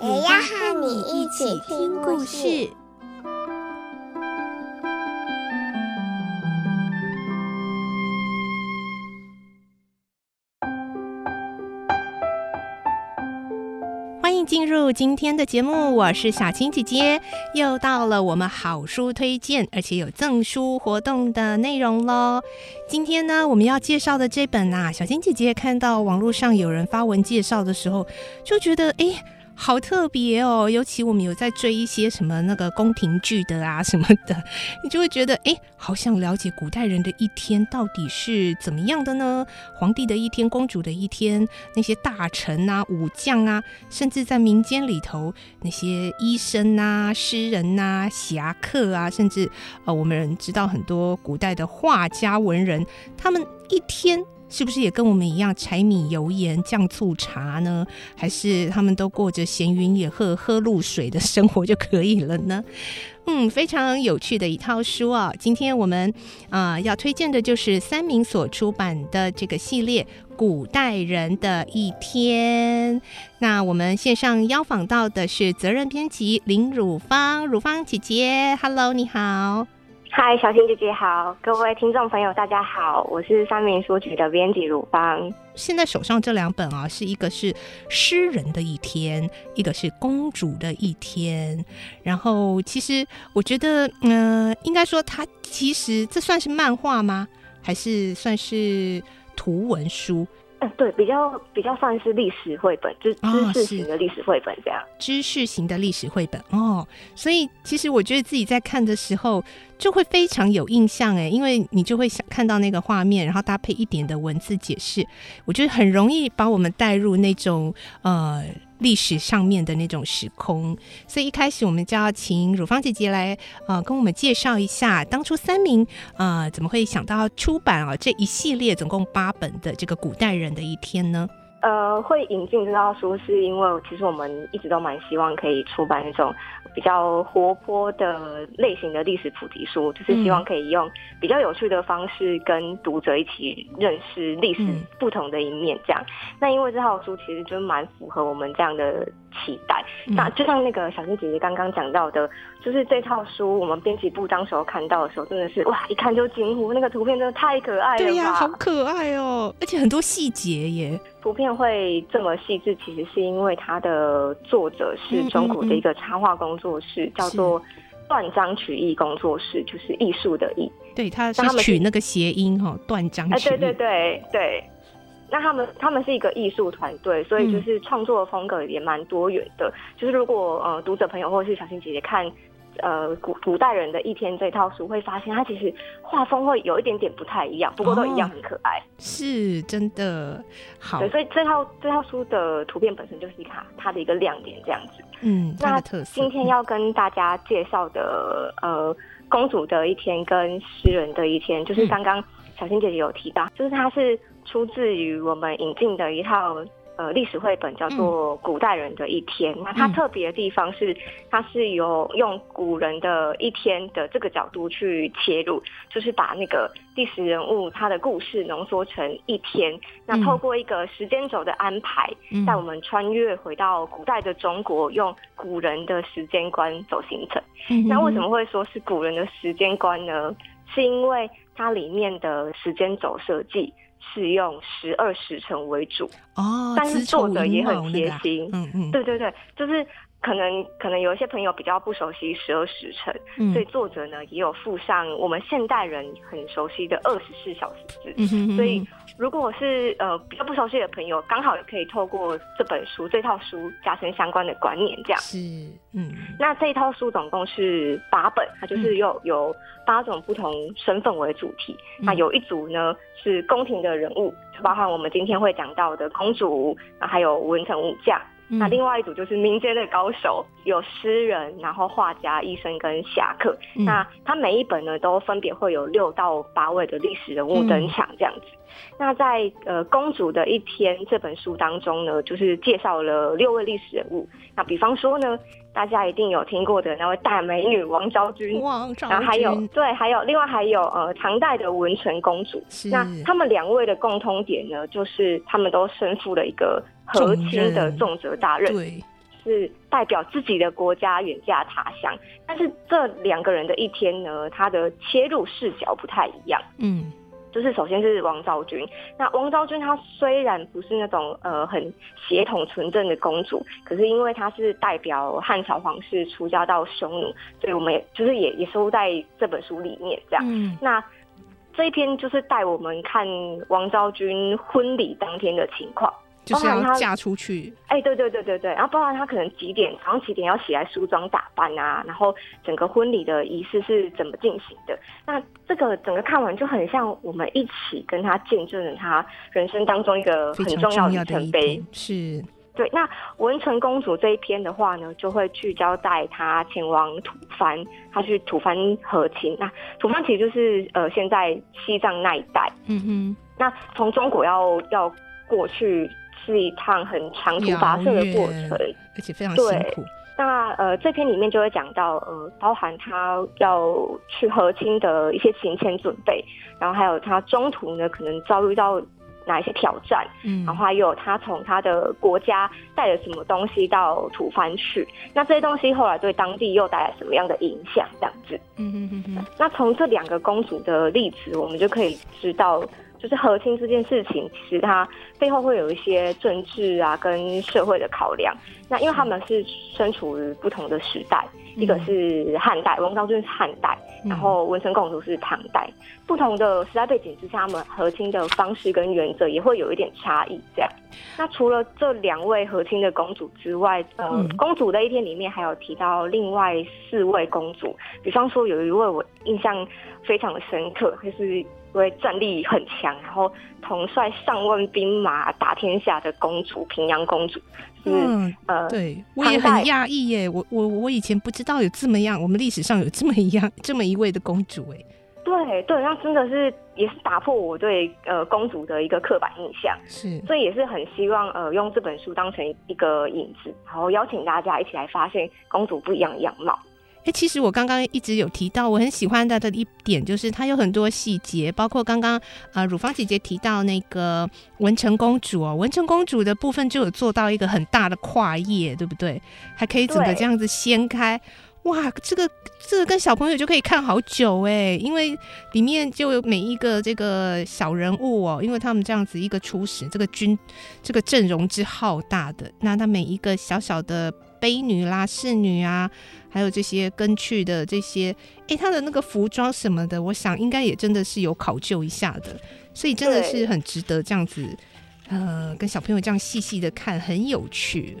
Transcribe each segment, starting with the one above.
也要和你一起听故事。欢迎进入今天的节目，我是小青姐姐，又到了我们好书推荐，而且有赠书活动的内容喽。今天呢，我们要介绍的这本啊，小青姐姐看到网络上有人发文介绍的时候，就觉得哎。诶好特别哦，尤其我们有在追一些什么那个宫廷剧的啊什么的，你就会觉得哎，好想了解古代人的一天到底是怎么样的呢？皇帝的一天，公主的一天，那些大臣啊、武将啊，甚至在民间里头那些医生啊、诗人啊、侠客啊，甚至呃，我们知道很多古代的画家、文人，他们一天。是不是也跟我们一样柴米油盐酱醋茶呢？还是他们都过着闲云野鹤喝露水的生活就可以了呢？嗯，非常有趣的一套书啊！今天我们啊、要推荐的就是三民所出版的这个系列《古代人的一天》。那我们线上邀访到的是责任编辑林汝芳，汝芳姐姐，Hello，你好。嗨，小青姐姐好，各位听众朋友大家好，我是三民书局的编辑汝芳。现在手上这两本啊，是一个是诗人的一天，一个是公主的一天。然后其实我觉得，嗯、应该说它其实这算是漫画吗？还是算是图文书？嗯，对，比较比较算是历史绘本，知知识型的历史绘本这样。知识型的历史绘本哦，所以其实我觉得自己在看的时候就会非常有印象哎，因为你就会想看到那个画面，然后搭配一点的文字解释，我觉得很容易把我们带入那种呃。历史上面的那种时空，所以一开始我们就要请汝芳姐姐来呃跟我们介绍一下，当初三明呃怎么会想到出版啊这一系列总共八本的这个古代人的一天呢？呃，会引进这套书是因为其实我们一直都蛮希望可以出版那种比较活泼的类型的历史普及书，就是希望可以用比较有趣的方式跟读者一起认识历史不同的一面。这样，那因为这套书其实就蛮符合我们这样的期待。嗯、那就像那个小青姐姐刚刚讲到的，就是这套书我们编辑部当时候看到的时候，真的是哇，一看就惊呼，那个图片真的太可爱了。对呀、啊，好可爱哦，而且很多细节耶。图片会这么细致，其实是因为它的作者是中国的一个插画工作室，嗯嗯嗯叫做断章取义工作室，就是艺术的艺。对，他是取那个谐音哈，断章取义。对对对对。那他们他们是一个艺术团队，所以就是创作的风格也蛮多元的。嗯、就是如果呃读者朋友或者是小新姐姐看。呃，古古代人的一天这套书会发现，它其实画风会有一点点不太一样，不过都一样很可爱，哦、是真的好。对，所以这套这套书的图片本身就是它它的一个亮点，这样子。嗯，那今天要跟大家介绍的，呃，公主的一天跟诗人的一天，就是刚刚小新姐姐有提到，嗯、就是它是出自于我们引进的一套。呃，历史绘本叫做《古代人的一天》，嗯、那它特别的地方是，它是有用古人的一天的这个角度去切入，就是把那个历史人物他的故事浓缩成一天，嗯、那透过一个时间轴的安排，带、嗯、我们穿越回到古代的中国，用古人的时间观走行程。嗯、那为什么会说是古人的时间观呢？是因为它里面的时间轴设计。是用十二时辰为主哦，但是作者也很贴心，嗯嗯，对对对，就是可能可能有一些朋友比较不熟悉十二时辰，嗯、所以作者呢也有附上我们现代人很熟悉的二十四小时制，嗯、哼哼所以如果是呃比较不熟悉的朋友，刚好也可以透过这本书这套书加深相关的观念，这样。是嗯，那这一套书总共是八本，它就是有、嗯、有八种不同身份为主题，嗯、那有一组呢。是宫廷的人物，就包含我们今天会讲到的公主，还有文臣武将，嗯、那另外一组就是民间的高手，有诗人，然后画家、医生跟侠客。嗯、那他每一本呢，都分别会有六到八位的历史人物登场，这样子。嗯、那在呃《公主的一天》这本书当中呢，就是介绍了六位历史人物。那比方说呢，大家一定有听过的那位大美女王昭君，王昭君，然后还有对，还有另外还有呃唐代的文成公主。那他们两位的共通点呢，就是他们都身负了一个和亲的重责大任，对，是代表自己的国家远嫁他乡。但是这两个人的一天呢，他的切入视角不太一样。嗯。就是首先是王昭君，那王昭君她虽然不是那种呃很血统纯正的公主，可是因为她是代表汉朝皇室出家到匈奴，所以我们也就是也也收在这本书里面这样。嗯、那这一篇就是带我们看王昭君婚礼当天的情况。就是要嫁出去，哎、欸，对对对对对，然后包含他可能几点，早上几点要起来梳妆打扮啊，然后整个婚礼的仪式是怎么进行的？那这个整个看完就很像我们一起跟他见证了他人生当中一个很重要的里程碑。是，对。那文成公主这一篇的话呢，就会聚焦在她前往吐蕃，她去吐蕃和亲。那吐蕃其实就是呃现在西藏那一带。嗯哼。那从中国要要过去。是一趟很长途跋涉的过程，而且非常辛苦。那呃，这篇里面就会讲到呃，包含他要去和亲的一些行前准备，然后还有他中途呢可能遭遇到哪一些挑战，嗯，然后还有他从他的国家带了什么东西到吐蕃去，那这些东西后来对当地又带来什么样的影响？这样子，嗯嗯嗯嗯。那从这两个公主的例子，我们就可以知道。就是和亲这件事情，其实它背后会有一些政治啊跟社会的考量。那因为他们是身处于不同的时代，嗯、一个是汉代，王昭君是汉代，然后文成公主是唐代，嗯、不同的时代背景之下，他们和亲的方式跟原则也会有一点差异。这样，那除了这两位和亲的公主之外，呃，嗯、公主的一天里面还有提到另外四位公主，比方说有一位我印象非常的深刻，就是。因为战力很强，然后统帅上万兵马打天下的公主平阳公主，是嗯呃，对我也很讶异耶，我我我以前不知道有这么样，我们历史上有这么一样这么一位的公主哎，对对，那真的是也是打破我对呃公主的一个刻板印象，是，所以也是很希望呃用这本书当成一个引子，然后邀请大家一起来发现公主不一样的样貌。哎，其实我刚刚一直有提到，我很喜欢它的一点就是它有很多细节，包括刚刚呃乳芳姐姐提到那个文成公主哦，文成公主的部分就有做到一个很大的跨页，对不对？还可以整个这样子掀开，对哇，这个这个跟小朋友就可以看好久哎，因为里面就有每一个这个小人物哦，因为他们这样子一个初始，这个军这个阵容之浩大的，那他每一个小小的。悲女啦、侍女啊，还有这些跟去的这些，哎、他，的那个服装什么的，我想应该也真的是有考究一下的，所以真的是很值得这样子，呃，跟小朋友这样细细的看，很有趣。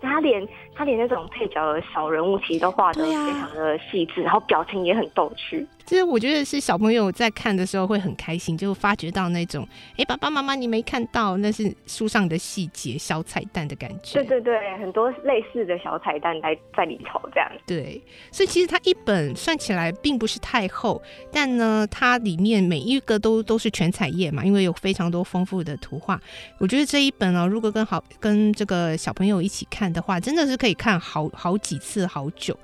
他连他连那种配角的小人物，其实都画的非常的细致，啊、然后表情也很逗趣。其实我觉得是小朋友在看的时候会很开心，就发觉到那种，哎、欸，爸爸妈妈你没看到，那是书上的细节、小彩蛋的感觉。对对对，很多类似的小彩蛋在在里头，这样。对，所以其实它一本算起来并不是太厚，但呢，它里面每一个都都是全彩页嘛，因为有非常多丰富的图画。我觉得这一本哦，如果跟好跟这个小朋友一起看的话，真的是可以可以看好好几次，好久。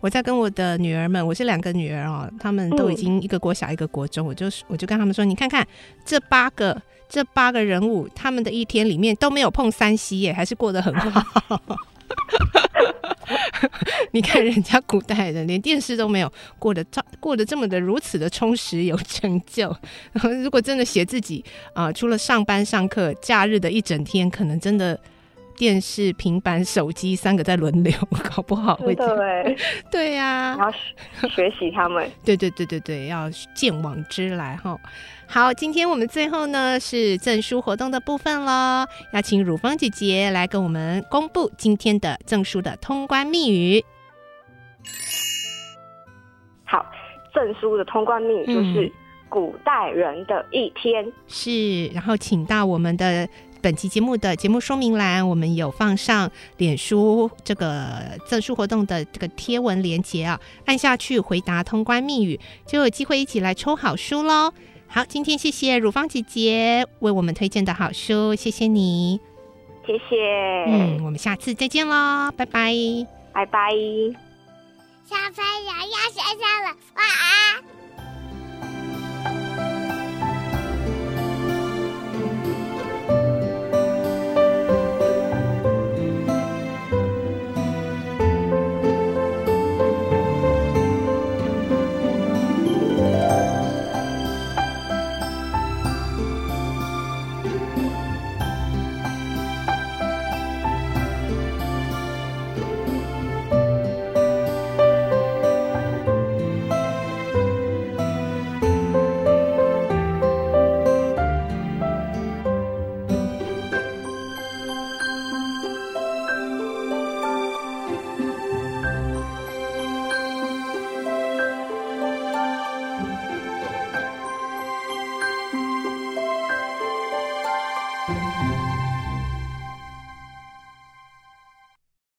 我在跟我的女儿们，我是两个女儿哦，她们都已经一个国小一个国中，我就我就跟他们说，你看看这八个这八个人物，他们的一天里面都没有碰三 C 耶，还是过得很好。你看人家古代人连电视都没有，过得这过得这么的如此的充实有成就。如果真的写自己啊、除了上班上课，假日的一整天，可能真的。电视、平板、手机三个在轮流，搞不好会对 对呀，然后学习他们，对对对对对，要见往知来哈。好，今天我们最后呢是赠书活动的部分喽，要请汝芳姐姐来跟我们公布今天的赠书的通关密语。好，赠书的通关密语就是古代人的一天，是，然后请到我们的。本期节目的节目说明栏，我们有放上脸书这个赠书活动的这个贴文连接啊，按下去回答通关密语，就有机会一起来抽好书喽。好，今天谢谢汝芳姐姐为我们推荐的好书，谢谢你，谢谢。嗯，我们下次再见喽，拜拜，拜拜。小朋友要睡觉了，晚安。